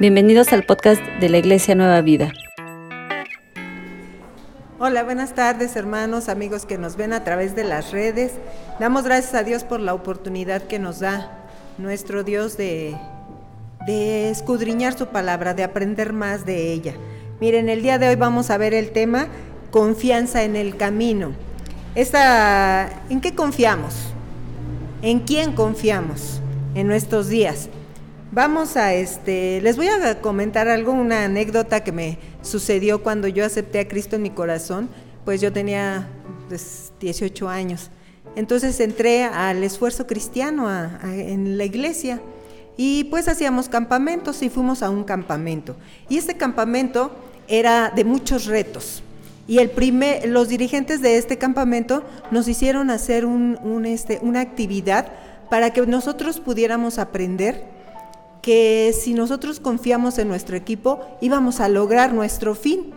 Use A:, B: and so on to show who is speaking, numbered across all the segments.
A: Bienvenidos al podcast de la Iglesia Nueva Vida.
B: Hola, buenas tardes hermanos, amigos que nos ven a través de las redes. Damos gracias a Dios por la oportunidad que nos da nuestro Dios de, de escudriñar su palabra, de aprender más de ella. Miren, el día de hoy vamos a ver el tema confianza en el camino. ¿En qué confiamos? ¿En quién confiamos en nuestros días? Vamos a este, les voy a comentar algo, una anécdota que me sucedió cuando yo acepté a Cristo en mi corazón, pues yo tenía 18 pues, años. Entonces entré al esfuerzo cristiano en la iglesia y pues hacíamos campamentos y fuimos a un campamento. Y este campamento era de muchos retos. Y el primer, los dirigentes de este campamento nos hicieron hacer este, una actividad para que nosotros pudiéramos aprender que si nosotros confiamos en nuestro equipo, íbamos a lograr nuestro fin.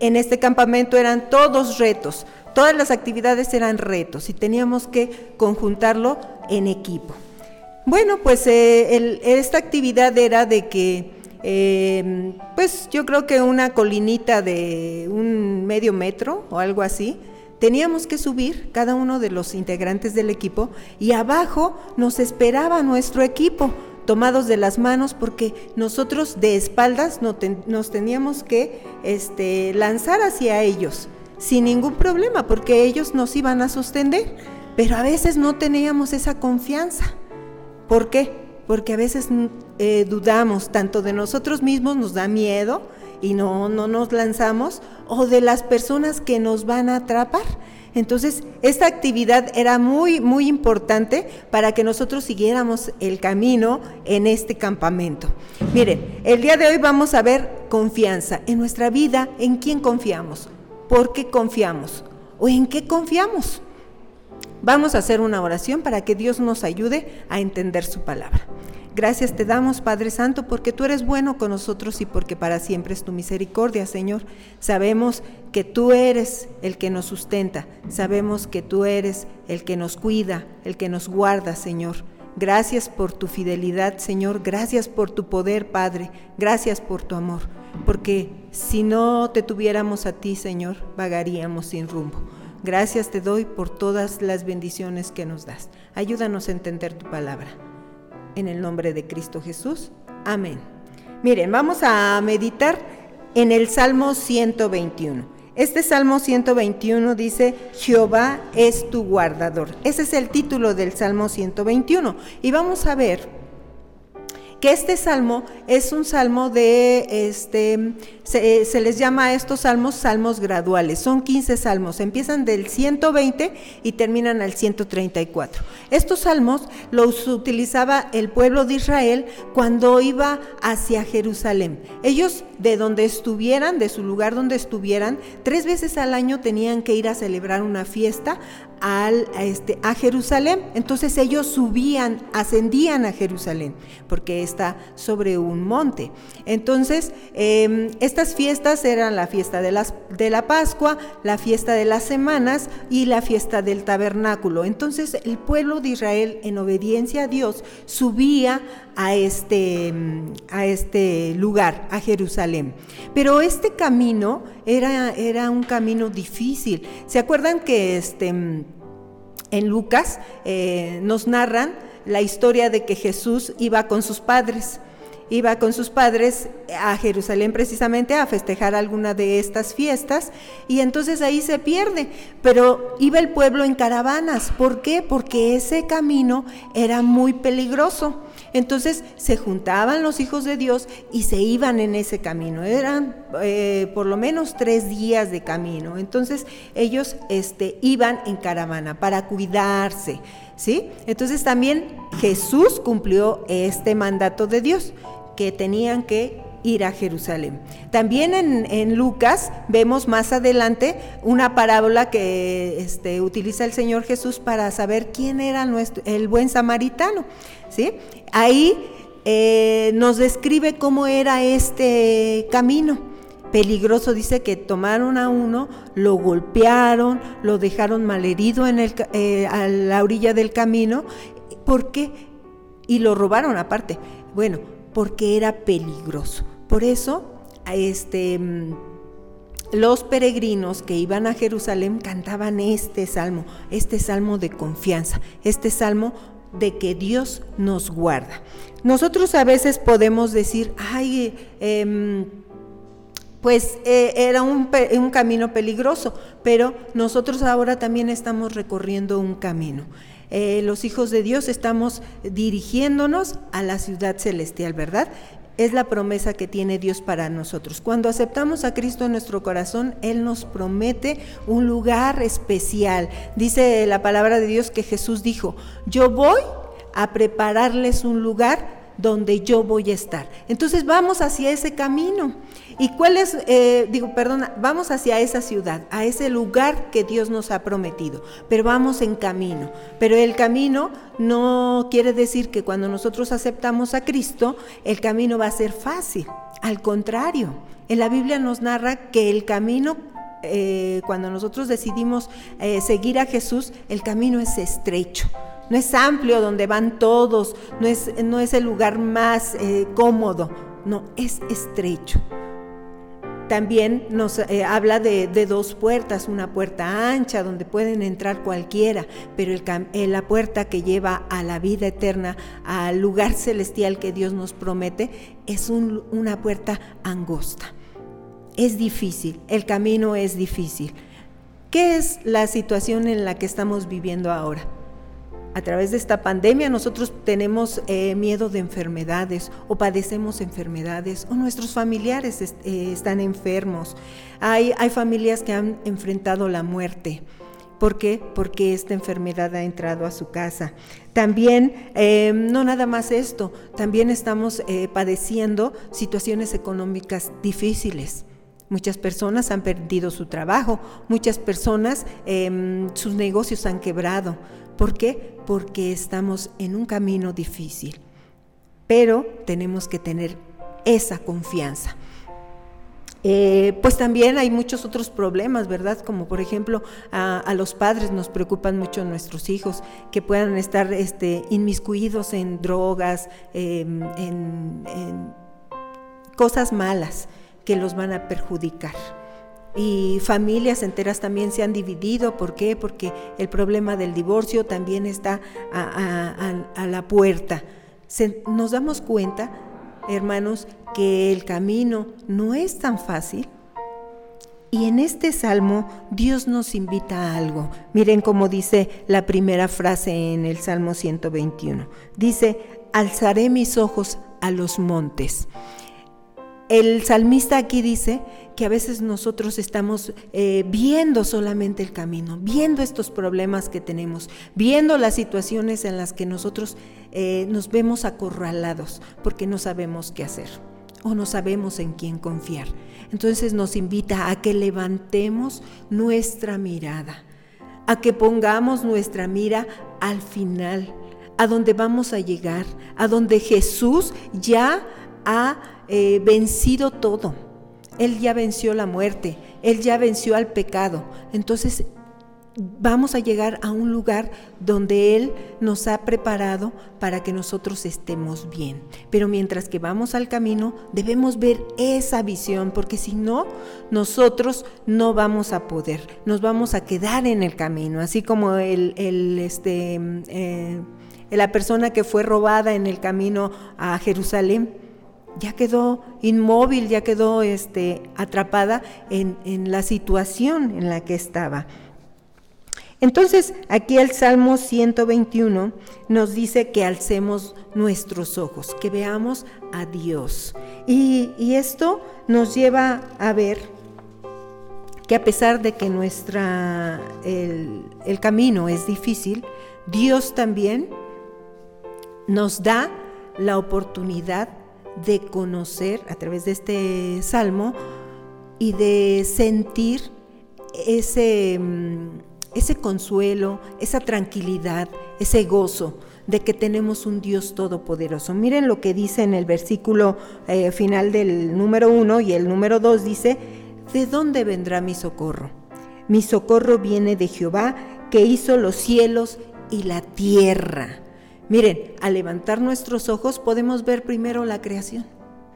B: En este campamento eran todos retos, todas las actividades eran retos y teníamos que conjuntarlo en equipo. Bueno, pues eh, esta actividad era de que, em, pues yo creo que una colinita de un medio metro o algo así, teníamos que subir cada uno de los integrantes del equipo y abajo nos esperaba nuestro equipo tomados de las manos porque nosotros de espaldas nos teníamos que este, lanzar hacia ellos sin ningún problema porque ellos nos iban a sostener, pero a veces no teníamos esa confianza. ¿Por qué? Porque a veces eh, dudamos tanto de nosotros mismos, nos da miedo y no, no nos lanzamos, o de las personas que nos van a atrapar. Entonces, esta actividad era muy, muy importante para que nosotros siguiéramos el camino en este campamento. Miren, el día de hoy vamos a ver confianza en nuestra vida, en quién confiamos, por qué confiamos o en qué confiamos. Vamos a hacer una oración para que Dios nos ayude a entender su palabra. Gracias te damos, Padre Santo, porque tú eres bueno con nosotros y porque para siempre es tu misericordia, Señor. Sabemos que tú eres el que nos sustenta, sabemos que tú eres el que nos cuida, el que nos guarda, Señor. Gracias por tu fidelidad, Señor. Gracias por tu poder, Padre. Gracias por tu amor. Porque si no te tuviéramos a ti, Señor, vagaríamos sin rumbo. Gracias te doy por todas las bendiciones que nos das. Ayúdanos a entender tu palabra en el nombre de Cristo Jesús. Amén. Miren, vamos a meditar en el Salmo 121. Este Salmo 121 dice, Jehová es tu guardador. Ese es el título del Salmo 121. Y vamos a ver que este salmo es un salmo de, este, se, les llama a estos salmos salmos graduales, son 15 salmos, empiezan del 120 y terminan al 134. Estos salmos los utilizaba el pueblo de Israel cuando iba hacia Jerusalén. Ellos de donde estuvieran, de su lugar donde estuvieran, tres veces al año tenían que ir a celebrar una fiesta al, a, este, a Jerusalén. Entonces ellos subían, ascendían a Jerusalén, porque está sobre un monte. Entonces, em, estas fiestas eran la fiesta de, las, de la Pascua, la fiesta de las semanas y la fiesta del tabernáculo. Entonces el pueblo de Israel, en obediencia a Dios, subía a este, a este lugar, a Jerusalén. Pero este camino era, era un camino difícil. ¿Se acuerdan que este, en Lucas eh, nos narran la historia de que Jesús iba con sus padres? Iba con sus padres a Jerusalén precisamente a festejar alguna de estas fiestas y entonces ahí se pierde, pero iba el pueblo en caravanas. ¿Por qué? Porque ese camino era muy peligroso. Entonces se juntaban los hijos de Dios y se iban en ese camino. Eran eh, por lo menos tres días de camino. Entonces ellos este, iban en caravana para cuidarse. ¿sí? Entonces también Jesús cumplió este mandato de Dios que tenían que ir a Jerusalén. También en, Lucas vemos más adelante una parábola que este, utiliza el Señor Jesús para saber quién era nuestro, el buen samaritano. ¿sí? Ahí eh, nos describe cómo era este camino. Peligroso, dice que tomaron a uno, lo golpearon, lo dejaron malherido en el, eh, a la orilla del camino. ¿Por qué? Y lo robaron aparte. Bueno, porque era peligroso. Por eso, este, mm, los peregrinos que iban a Jerusalén cantaban este salmo, este salmo de confianza, este salmo de que Dios nos guarda. Nosotros a veces podemos decir, ay, eh, pues eh, era un, camino peligroso, pero nosotros ahora también estamos recorriendo un camino. Eh, los hijos de Dios estamos dirigiéndonos a la ciudad celestial, ¿verdad? Es la promesa que tiene Dios para nosotros. Cuando aceptamos a Cristo en nuestro corazón, Él nos promete un lugar especial. Dice la palabra de Dios que Jesús dijo, yo voy a prepararles un lugar donde yo voy a estar. Entonces vamos hacia ese camino. ¿Y cuál es, eh, digo, perdona, vamos hacia esa ciudad, a ese lugar que Dios nos ha prometido, pero vamos en camino. Pero el camino no quiere decir que cuando nosotros aceptamos a Cristo, el camino va a ser fácil. Al contrario, en la Biblia nos narra que el camino eh, cuando nosotros decidimos eh, seguir a Jesús, el camino es estrecho. No es amplio donde van todos, no es, no es el lugar más cómodo, no, es estrecho. También nos eh, habla de, dos puertas, una puerta ancha donde pueden entrar cualquiera, pero eh, la puerta que lleva a la vida eterna, al lugar celestial que Dios nos promete, es una puerta angosta. Es difícil, el camino es difícil. ¿Qué es la situación en la que estamos viviendo ahora? A través de esta pandemia nosotros tenemos eh, miedo de enfermedades o padecemos enfermedades o nuestros familiares eh, están enfermos. Hay, hay familias que han enfrentado la muerte. ¿Por qué? Porque esta enfermedad ha entrado a su casa. También, eh, no nada más esto, también estamos padeciendo situaciones económicas difíciles. Muchas personas han perdido su trabajo, muchas personas em, sus negocios han quebrado. ¿Por qué? Porque estamos en un camino difícil, pero tenemos que tener esa confianza. Eh, pues también hay muchos otros problemas, ¿verdad? Como por ejemplo a, los padres nos preocupan mucho nuestros hijos que puedan estar este, inmiscuidos en drogas, em, en cosas malas que los van a perjudicar. Y familias enteras también se han dividido. ¿Por qué? Porque el problema del divorcio también está a, la puerta. nos damos cuenta, hermanos, que el camino no es tan fácil. Y en este salmo Dios nos invita a algo. Miren cómo dice la primera frase en el Salmo 121. Dice, alzaré mis ojos a los montes. El salmista aquí dice que a veces nosotros estamos eh, viendo solamente el camino, viendo estos problemas que tenemos, viendo las situaciones en las que nosotros eh, nos vemos acorralados porque no sabemos qué hacer o no sabemos en quién confiar. Entonces nos invita a que levantemos nuestra mirada, a que pongamos nuestra mira al final, a donde vamos a llegar, a donde Jesús ya ha eh, vencido todo. Él ya venció la muerte, Él ya venció al pecado. Entonces vamos a llegar a un lugar donde Él nos ha preparado para que nosotros estemos bien. Pero mientras que vamos al camino, debemos ver esa visión, porque si no, nosotros no vamos a poder, nos vamos a quedar en el camino, así como el, este, eh, la persona que fue robada en el camino a Jerusalén ya quedó inmóvil, ya quedó este, atrapada en, en la situación en la que estaba. Entonces, aquí el Salmo 121 nos dice que alcemos nuestros ojos, que veamos a Dios. Y, esto nos lleva a ver que a pesar de que nuestra, el, el camino es difícil, Dios también nos da la oportunidad de conocer a través de este salmo y de sentir ese, mm, ese consuelo, esa tranquilidad, ese gozo de que tenemos un Dios todopoderoso. Miren lo que dice en el versículo eh, final del número uno y el número dos dice, ¿de dónde vendrá mi socorro? Mi socorro viene de Jehová que hizo los cielos y la tierra. Miren, al levantar nuestros ojos podemos ver primero la creación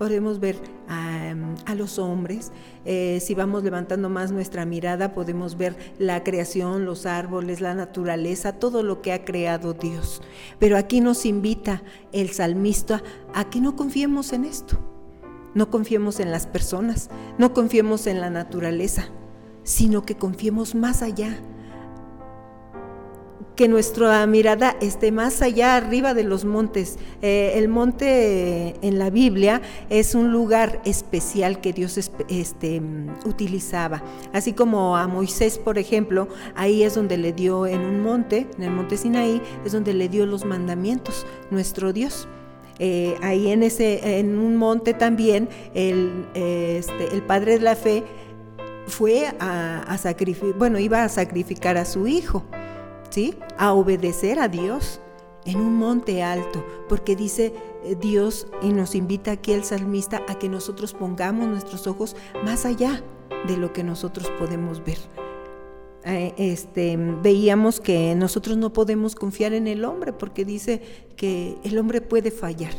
B: podemos ver a, los hombres. Eh, si vamos levantando más nuestra mirada, podemos ver la creación, los árboles, la naturaleza, todo lo que ha creado Dios. Pero aquí nos invita el salmista a que no confiemos en esto. No confiemos en las personas, no confiemos en la naturaleza, sino que confiemos más allá, que nuestra mirada esté más allá arriba de los montes. Eh, el monte en la Biblia es un lugar especial que Dios este, utilizaba. Así como a Moisés, por ejemplo, ahí es donde le dio en un monte, en el monte Sinaí, es donde le dio los mandamientos, nuestro Dios. Eh, ahí en, ese, en un monte también el, este, el padre de la fe fue a sacrificar, bueno, iba a sacrificar a su hijo. A obedecer a Dios en un monte alto, porque dice eh, Dios y nos invita aquí el salmista a que nosotros pongamos nuestros ojos más allá de lo que nosotros podemos ver. Eh, este, veíamos que nosotros no podemos confiar en el hombre porque dice que el hombre puede fallar,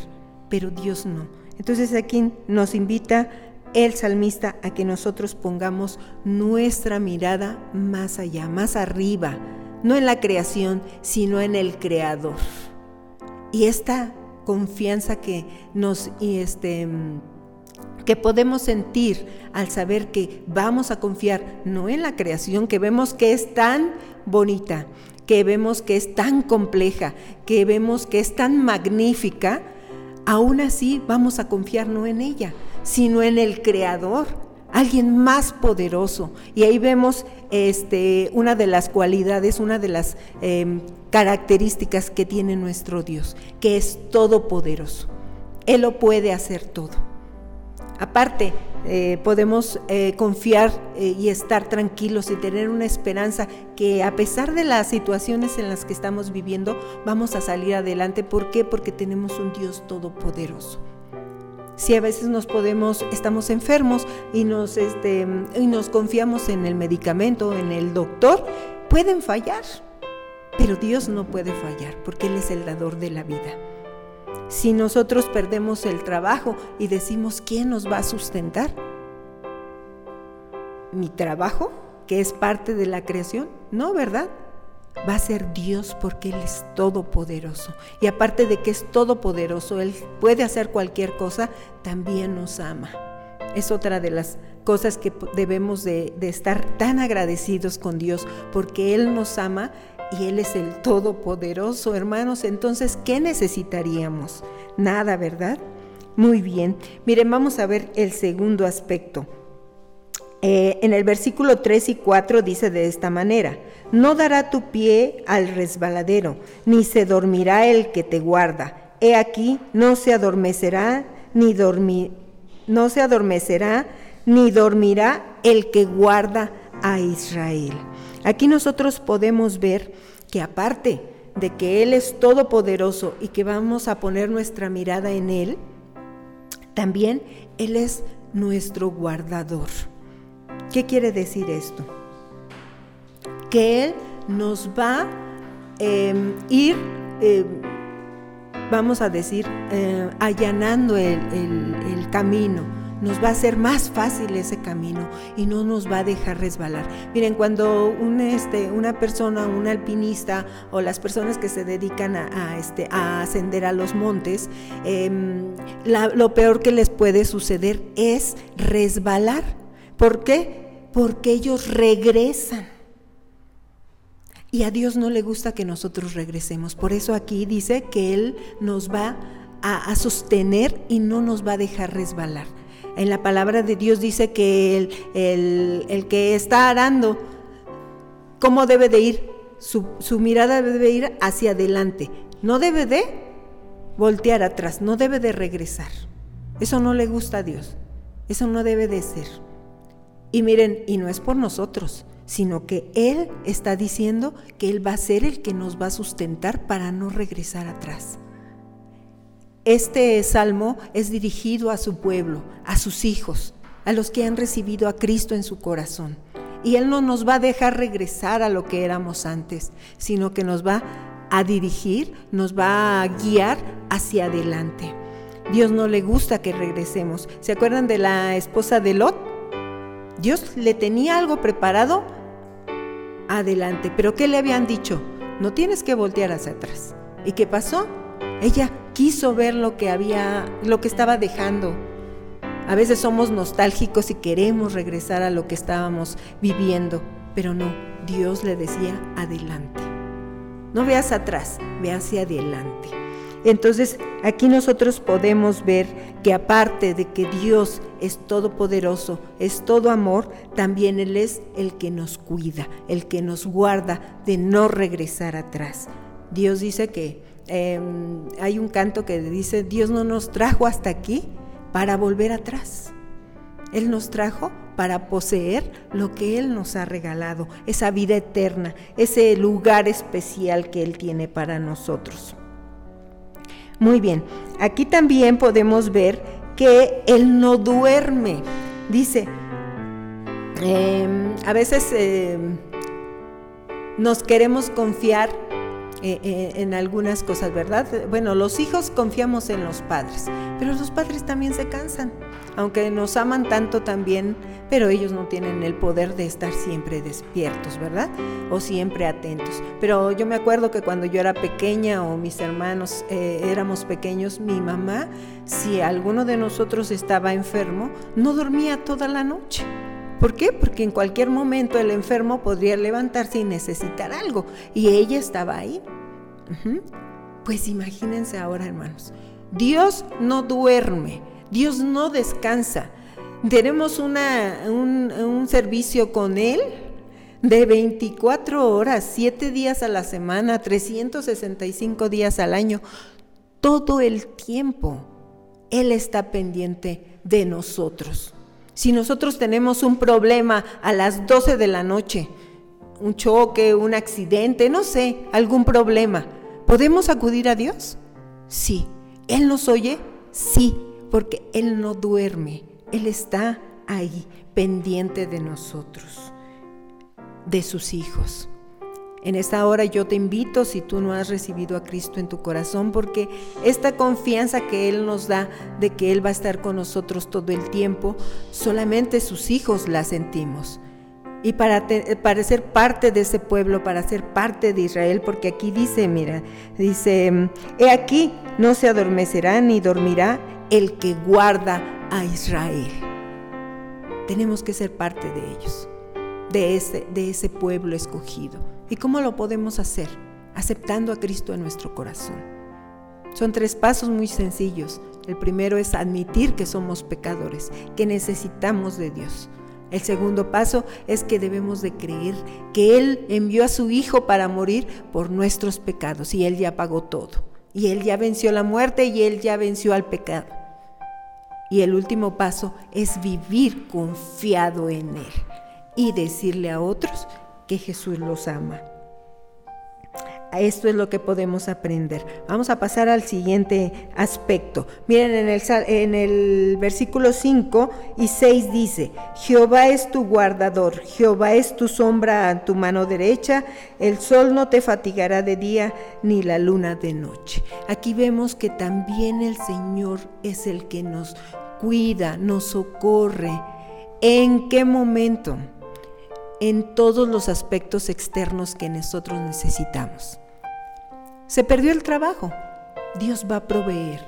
B: pero Dios no. Entonces aquí nos invita el salmista a que nosotros pongamos nuestra mirada más allá, más arriba, no en la creación, sino en el creador. Y esta confianza que nos este que podemos sentir al saber que vamos a confiar no en la creación que vemos que es tan bonita, que vemos que es tan compleja, que vemos que es tan magnífica, aún así vamos a confiar no en ella, sino en el creador, alguien más poderoso. Y ahí vemos este, una de las cualidades, una de las em, características que tiene nuestro Dios, que es todopoderoso. Él lo puede hacer todo. Aparte, eh, podemos eh, confiar eh, y estar tranquilos y tener una esperanza que a pesar de las situaciones en las que estamos viviendo, vamos a salir adelante. ¿Por qué? Porque tenemos un Dios todopoderoso si a veces nos podemos, estamos enfermos y nos, este, y nos confiamos en el medicamento, en el doctor, pueden fallar, pero Dios no puede fallar porque Él es el dador de la vida. Si nosotros perdemos el trabajo y decimos, ¿quién nos va a sustentar? ¿Mi trabajo, que es parte de la creación? No, ¿verdad? Va a ser Dios porque Él es todopoderoso. Y aparte de que es todopoderoso, Él puede hacer cualquier cosa, también nos ama. Es otra de las cosas que debemos de, estar tan agradecidos con Dios porque Él nos ama y Él es el todopoderoso, hermanos. Entonces, ¿qué necesitaríamos? Nada, ¿verdad? Muy bien. Miren, vamos a ver el segundo aspecto. Eh, en el versículo 3 y 4 dice de esta manera, no dará tu pie al resbaladero, ni se dormirá el que te guarda. He aquí, no se adormecerá, ni no se adormecerá, ni dormirá el que guarda a Israel. Aquí nosotros podemos ver que aparte de que Él es todopoderoso y que vamos a poner nuestra mirada en Él, también Él es nuestro guardador. ¿Qué quiere decir esto? Que Él nos va a em, ir, em, vamos a decir, eh, allanando el, camino nos va a hacer más fácil ese camino y no nos va a dejar resbalar. Miren, cuando este, una persona, un alpinista o las personas que se dedican a, este, ascender a los montes, em, lo peor que les puede suceder es resbalar. ¿Por qué? porque ellos regresan. Y a Dios no le gusta que nosotros regresemos. Por eso aquí dice que Él nos va a, sostener y no nos va a dejar resbalar. En la palabra de Dios dice que el, el, que está arando, ¿cómo debe de ir? Su, su mirada debe ir hacia adelante. No debe de voltear atrás, no debe de regresar. Eso no le gusta a Dios. Eso no debe de ser. Y miren, y no es por nosotros, sino que Él está diciendo que Él va a ser el que nos va a sustentar para no regresar atrás. Este salmo es dirigido a su pueblo, a sus hijos, a los que han recibido a Cristo en su corazón. Y Él no nos va a dejar regresar a lo que éramos antes, sino que nos va a dirigir, nos va a guiar hacia adelante. Dios no le gusta que regresemos. ¿Se acuerdan de la esposa de Lot? Dios le tenía algo preparado adelante, pero ¿qué le habían dicho? No tienes que voltear hacia atrás. ¿Y qué pasó? Ella quiso ver lo que había, lo que estaba dejando. A veces somos nostálgicos y queremos regresar a lo que estábamos viviendo, pero no, Dios le decía adelante. No veas atrás, ve hacia adelante. Entonces, aquí nosotros podemos ver que aparte de que Dios es todopoderoso, es todo amor, también Él es el que nos cuida, el que nos guarda de no regresar atrás. Dios dice que em, hay un canto que dice, Dios no nos trajo hasta aquí para volver atrás. Él nos trajo para poseer lo que Él nos ha regalado, esa vida eterna, ese lugar especial que Él tiene para nosotros. Muy bien, aquí también podemos ver que Él no duerme. Dice, em, a veces em, nos queremos confiar eh, eh, en algunas cosas, ¿verdad? Bueno, los hijos confiamos en los padres, pero los padres también se cansan, aunque nos aman tanto también, pero ellos no tienen el poder de estar siempre despiertos, ¿verdad? O siempre atentos. Pero yo me acuerdo que cuando yo era pequeña o mis hermanos eh, éramos pequeños, mi mamá, si alguno de nosotros estaba enfermo, no dormía toda la noche. ¿Por qué? Porque en cualquier momento el enfermo podría levantarse y necesitar algo. Y ella estaba ahí. Pues imagínense ahora, hermanos. Dios no duerme, Dios no descansa. Tenemos un, un servicio con Él de 24 horas, 7 días a la semana, 365 días al año, todo el tiempo. Él está pendiente de nosotros. Si nosotros tenemos un problema a las 12 de la noche, un choque, un accidente, no sé, algún problema, ¿podemos acudir a Dios? Sí. ¿Él nos oye? Sí, porque Él no duerme, Él está ahí, pendiente de nosotros, de sus hijos. En esta hora yo te invito, si tú no has recibido a Cristo en tu corazón, porque esta confianza que Él nos da de que Él va a estar con nosotros todo el tiempo, solamente sus hijos la sentimos. Y para, para ser parte de ese pueblo, para ser parte de Israel, porque aquí dice, mira, dice, he aquí, no se adormecerá ni dormirá el que guarda a Israel. Tenemos que ser parte de ellos, de ese, de ese pueblo escogido. ¿Y cómo lo podemos hacer? Aceptando a Cristo en nuestro corazón. Son tres pasos muy sencillos. El primero es admitir que somos pecadores, que necesitamos de Dios. El segundo paso es que debemos de creer que Él envió a su Hijo para morir por nuestros pecados y Él ya pagó todo. Y Él ya venció la muerte y Él ya venció al pecado. Y el último paso es vivir confiado en Él y decirle a otros que Jesús los ama. Esto es lo que podemos aprender. Vamos a pasar al siguiente aspecto. Miren, en el, versículo 5 y 6 dice, Jehová es tu guardador, Jehová es tu sombra a tu mano derecha, el sol no te fatigará de día, ni la luna de noche. Aquí vemos que también el Señor es el que nos cuida, nos socorre. ¿En qué momento? en todos los aspectos externos que nosotros necesitamos. Se perdió el trabajo, Dios va a proveer.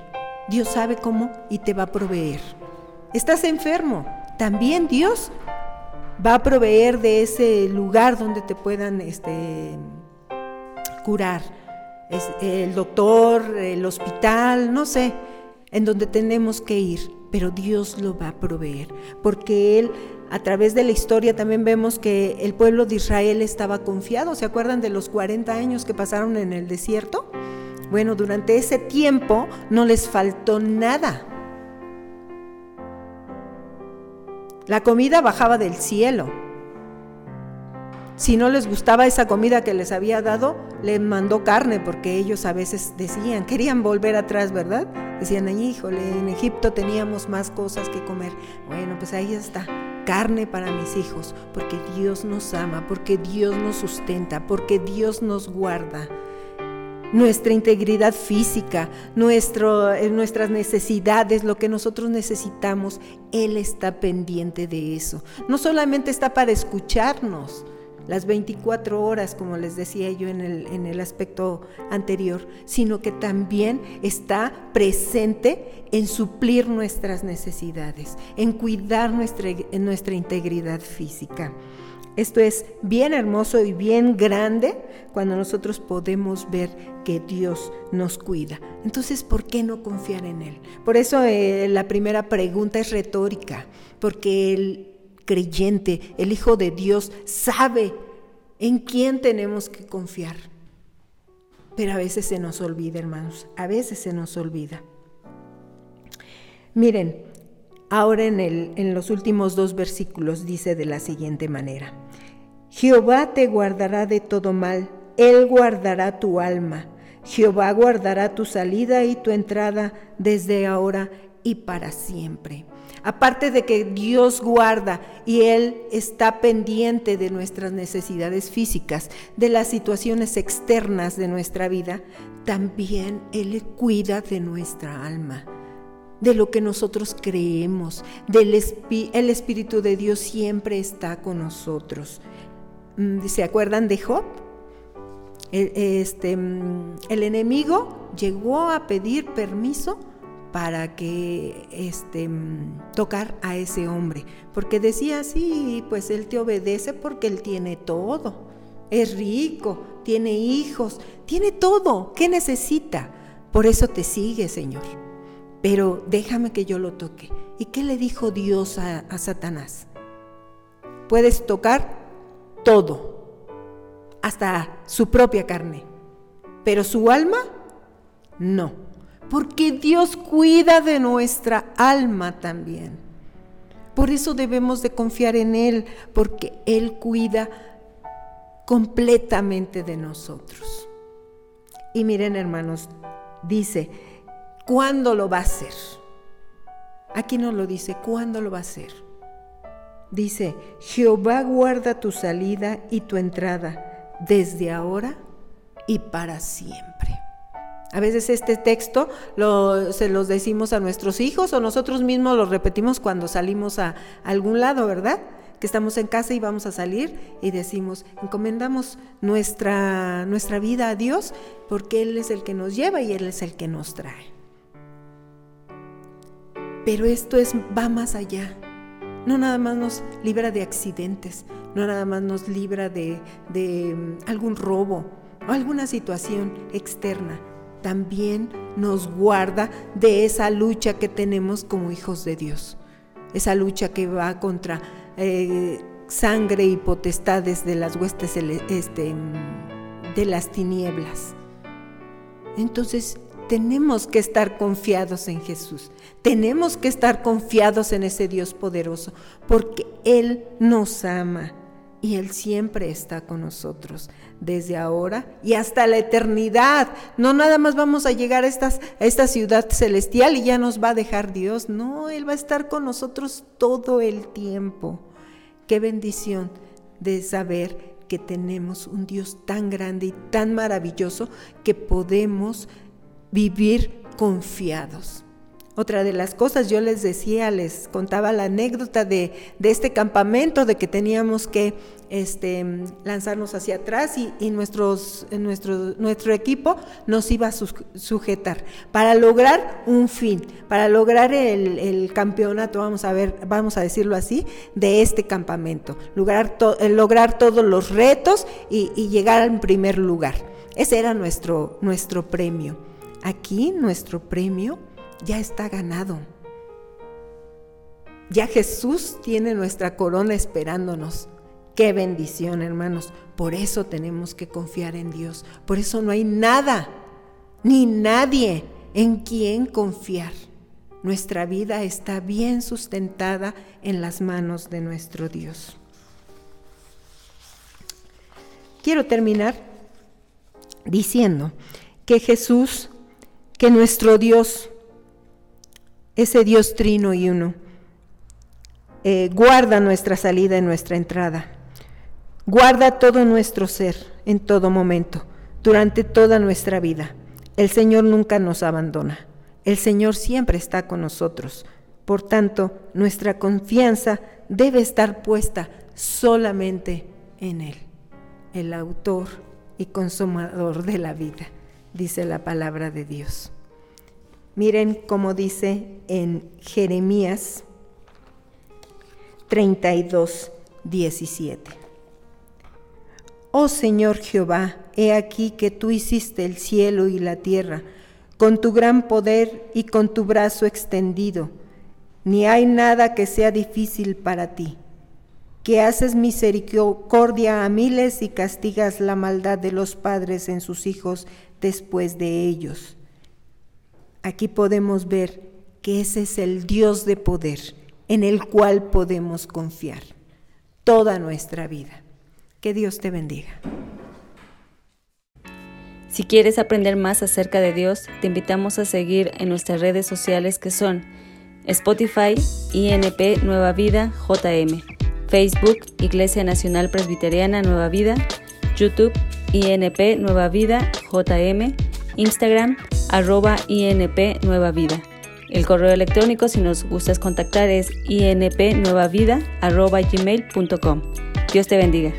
B: Dios sabe cómo y te va a proveer. Estás enfermo, también Dios va a proveer de ese lugar donde te puedan este, curar. el doctor, el hospital, no sé, en donde tenemos que ir, pero Dios lo va a proveer, porque Él a través de la historia también vemos que el pueblo de Israel estaba confiado. ¿Se acuerdan de los 40 años que pasaron en el desierto? Bueno, durante ese tiempo no les faltó nada. La comida bajaba del cielo. Si no les gustaba esa comida que les había dado, les mandó carne, porque ellos a veces decían, querían volver atrás, ¿verdad? Decían, híjole, en Egipto teníamos más cosas que comer. Bueno, pues ahí está carne para mis hijos, porque Dios nos ama, porque Dios nos sustenta, porque Dios nos guarda. nuestra integridad física, nuestro, eh, nuestras necesidades, lo que nosotros necesitamos, Él está pendiente de eso. No solamente está para escucharnos, las 24 horas, como les decía yo en el, en el aspecto anterior, sino que también está presente en suplir nuestras necesidades, en cuidar nuestra, nuestra integridad física. Esto es bien hermoso y bien grande cuando nosotros podemos ver que Dios nos cuida. Entonces, ¿por qué no confiar en Él? Por eso eh, la primera pregunta es retórica, porque el creyente, el Hijo de Dios, sabe en quién tenemos que confiar. Pero a veces se nos olvida, hermanos, a veces se nos olvida. Miren, ahora en, el, en los últimos dos versículos dice de la siguiente manera, Jehová te guardará de todo mal, Él guardará tu alma, Jehová guardará tu salida y tu entrada desde ahora y para siempre. Aparte de que Dios guarda y Él está pendiente de nuestras necesidades físicas, de las situaciones externas de nuestra vida, también Él cuida de nuestra alma, de lo que nosotros creemos, del el Espíritu de Dios siempre está con nosotros. Mm, ¿Se acuerdan de Job? Este, mm, el enemigo llegó a pedir permiso para que este, tocar a ese hombre, porque decía, sí, pues él te obedece porque él tiene todo, es rico, tiene hijos, tiene todo, ¿qué necesita? Por eso te sigue, Señor. Pero déjame que yo lo toque. ¿Y qué le dijo Dios a, a Satanás? Puedes tocar todo, hasta su propia carne, pero su alma, no porque Dios cuida de nuestra alma también. Por eso debemos de confiar en Él, porque Él cuida completamente de nosotros. Y miren hermanos, dice, ¿cuándo lo va a hacer? Aquí no lo dice, ¿cuándo lo va a hacer? Dice, Jehová guarda tu salida y tu entrada desde ahora y para siempre. A veces este texto se los decimos a nuestros hijos o nosotros mismos lo repetimos cuando salimos a, algún lado, ¿verdad? Que estamos en casa y vamos a salir y decimos, encomendamos nuestra, nuestra vida a Dios porque Él es el que nos lleva y Él es el que nos trae. Pero esto es, va más allá. No nada más nos libra de accidentes, no nada más nos libra de, de mm, algún robo o alguna situación externa también nos guarda de esa lucha que tenemos como hijos de Dios. Esa lucha que va contra eh, sangre y potestades de las huestes este, de las tinieblas. Entonces tenemos que estar confiados en Jesús. Tenemos que estar confiados en ese Dios poderoso, porque Él nos ama y Él siempre está con nosotros, desde ahora y hasta la eternidad. No nada más vamos a llegar a, esta ciudad celestial y ya nos va a dejar Dios. No, Él va a estar con nosotros todo el tiempo. Qué bendición de saber que tenemos un Dios tan grande y tan maravilloso que podemos vivir confiados. Otra de las cosas, yo les decía, les contaba la anécdota de, este campamento, de que teníamos que este, lanzarnos hacia atrás y, nuestro, equipo nos iba a sujetar para lograr un fin, para lograr el, campeonato, vamos a ver, vamos a decirlo así, de este campamento, lograr, lograr todos los retos y, llegar en primer lugar. Ese era nuestro premio. Aquí nuestro premio ya está ganado. Ya Jesús tiene nuestra corona esperándonos. Qué bendición, hermanos. Por eso tenemos que confiar en Dios. Por eso no hay nada, ni nadie en quien confiar. Nuestra vida está bien sustentada en las manos de nuestro Dios. Quiero terminar diciendo que Jesús, que nuestro Dios, ese Dios trino y uno, eh, guarda nuestra salida y nuestra entrada. Guarda todo nuestro ser en todo momento. durante toda nuestra vida. El Señor nunca nos abandona. El Señor siempre está con nosotros. Por tanto, nuestra confianza debe estar puesta solamente en Él, el autor y consumador de la vida, dice la palabra de Dios. Miren cómo dice en Jeremías 32, 17. Oh Señor Jehová, he aquí que tú hiciste el cielo y la tierra, con tu gran poder y con tu brazo extendido. Ni hay nada que sea difícil para ti, que haces misericordia a miles y castigas la maldad de los padres en sus hijos después de ellos. Aquí podemos ver que ese es el Dios de poder en el cual podemos confiar toda nuestra vida. Que Dios te bendiga.
A: Si quieres aprender más acerca de Dios, te invitamos a seguir en nuestras redes sociales que son Spotify, INP Nueva Vida, JM, Facebook, Iglesia Nacional Presbiteriana Nueva Vida, YouTube, INP Nueva Vida, JM, Instagram, arroba INP Nueva Vida. El correo electrónico, si nos gustas contactar, es inpnuevavida, arroba gmail.com. Dios te bendiga.